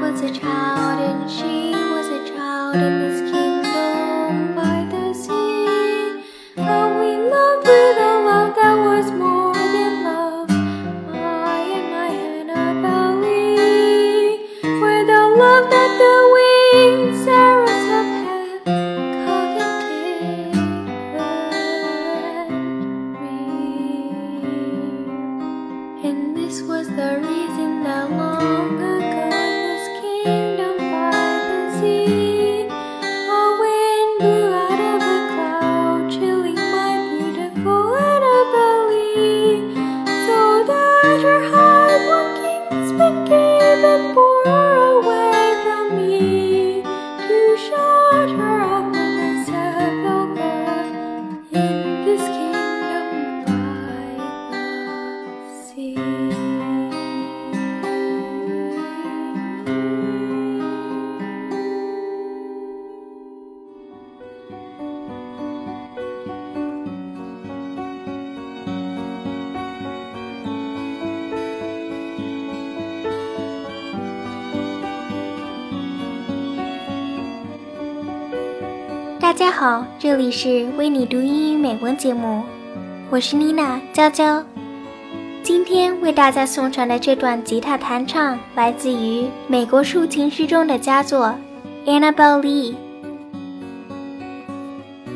was a child and she was a child in this kingdom. 大家好，这里是为你读英语美文节目，我是妮娜娇娇。今天为大家送上的这段吉他弹唱来自于美国抒情诗中的佳作《Annabel Lee》。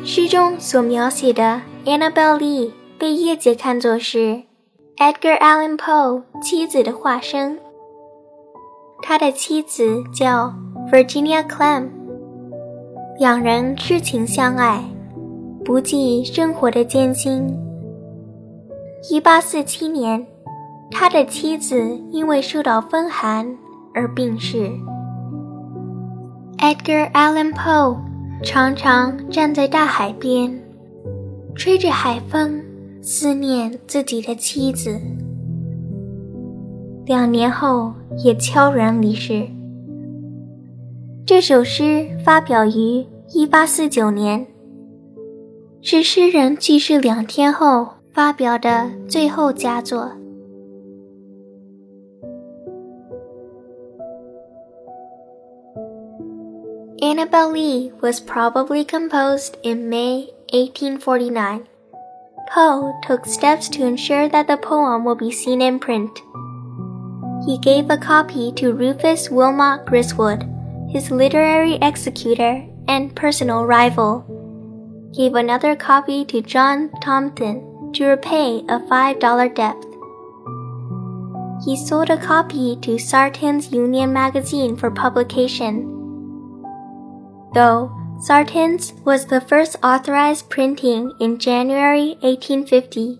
诗中所描写的 Annabel Lee 被业界看作是 Edgar Allan Poe 妻子的化身。他的妻子叫 Virginia Clem，两人痴情相爱，不计生活的艰辛。一八四七年，他的妻子因为受到风寒而病逝。Edgar Allan Poe 常常站在大海边，吹着海风，思念自己的妻子。两年后，也悄然离世。这首诗发表于一八四九年，是诗人去世两天后。发表的最后佳作。Annabel Lee was probably composed in May 1849. Poe took steps to ensure that the poem will be seen in print. He gave a copy to Rufus Wilmot Griswold, his literary executor and personal rival. Gave another copy to John Thompson, to repay a $5 debt. He sold a copy to Sartain's Union magazine for publication. Though Sartain's was the first authorized printing in January 1850,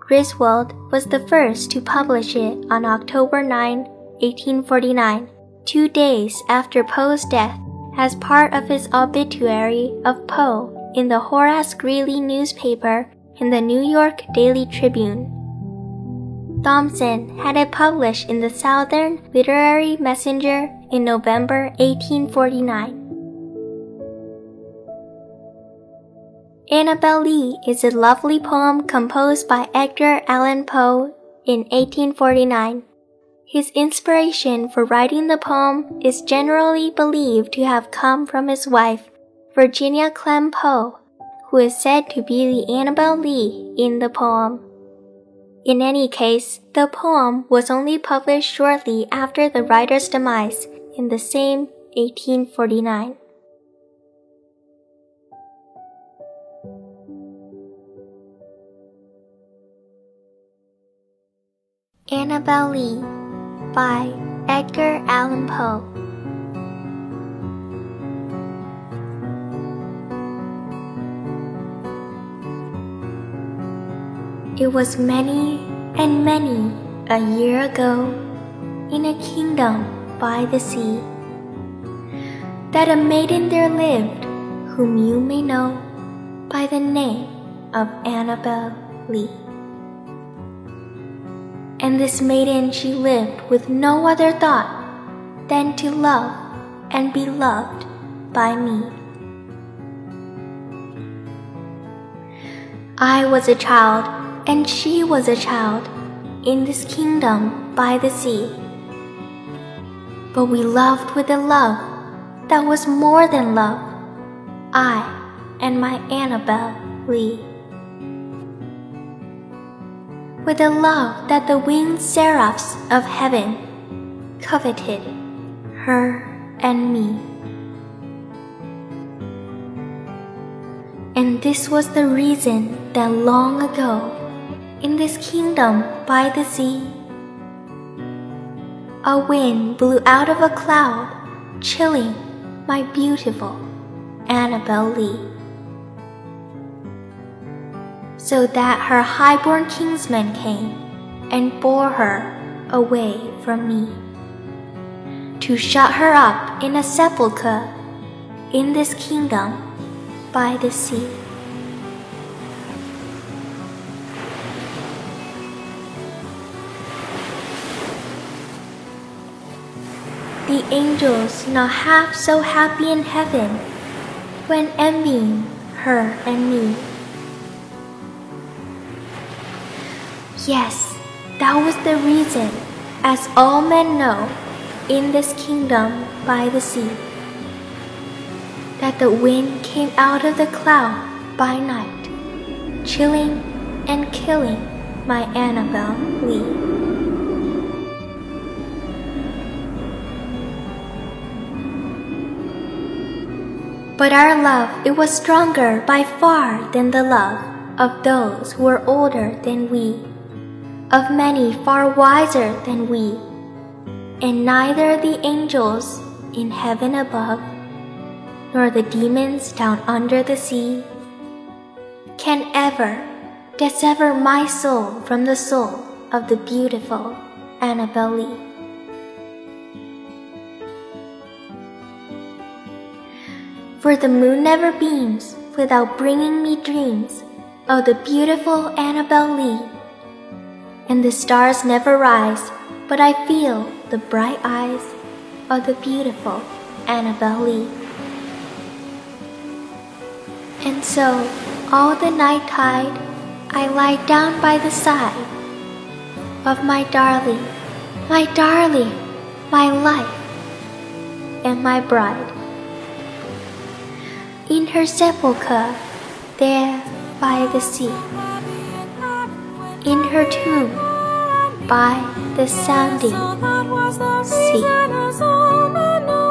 Griswold was the first to publish it on October 9, 1849, two days after Poe's death, as part of his obituary of Poe in the Horace Greeley newspaper in the New York Daily Tribune. Thompson had it published in the Southern Literary Messenger in November 1849. Annabel Lee is a lovely poem composed by Edgar Allan Poe in 1849. His inspiration for writing the poem is generally believed to have come from his wife, Virginia Clemm Poe, who is said to be the Annabel Lee in the poem. In any case, the poem was only published shortly after the writer's demise in the same 1849. Annabel Lee by Edgar Allan Poe It was many and many a year ago, in a kingdom by the sea, that a maiden there lived whom you may know by the name of Annabel Lee. And this maiden she lived with no other thought than to love and be loved by me. I was a child and she was a child in this kingdom by the sea. But we loved with a love that was more than love, I and my Annabel Lee. With a love that the winged seraphs of heaven coveted her and me. And this was the reason that long ago in this kingdom by the sea. A wind blew out of a cloud, chilling my beautiful Annabel Lee. So that her highborn kinsmen came and bore her away from me. To shut her up in a sepulchre in this kingdom by the sea. the angels not half so happy in heaven when envying her and me. Yes, that was the reason, as all men know, in this kingdom by the sea, that the wind came out of the cloud by night, chilling and killing my Annabel Lee. But our love, it was stronger by far than the love of those who were older than we, of many far wiser than we, and neither the angels in heaven above, nor the demons down under the sea, can ever dissever my soul from the soul of the beautiful Annabel Lee. For the moon never beams without bringing me dreams of the beautiful Annabel Lee. And the stars never rise, but I feel the bright eyes of the beautiful Annabel Lee. And so, all the night tide, I lie down by the side of my darling, my darling, my life, and my bride in her sepulchre there by the sea, in her tomb by the sounding sea.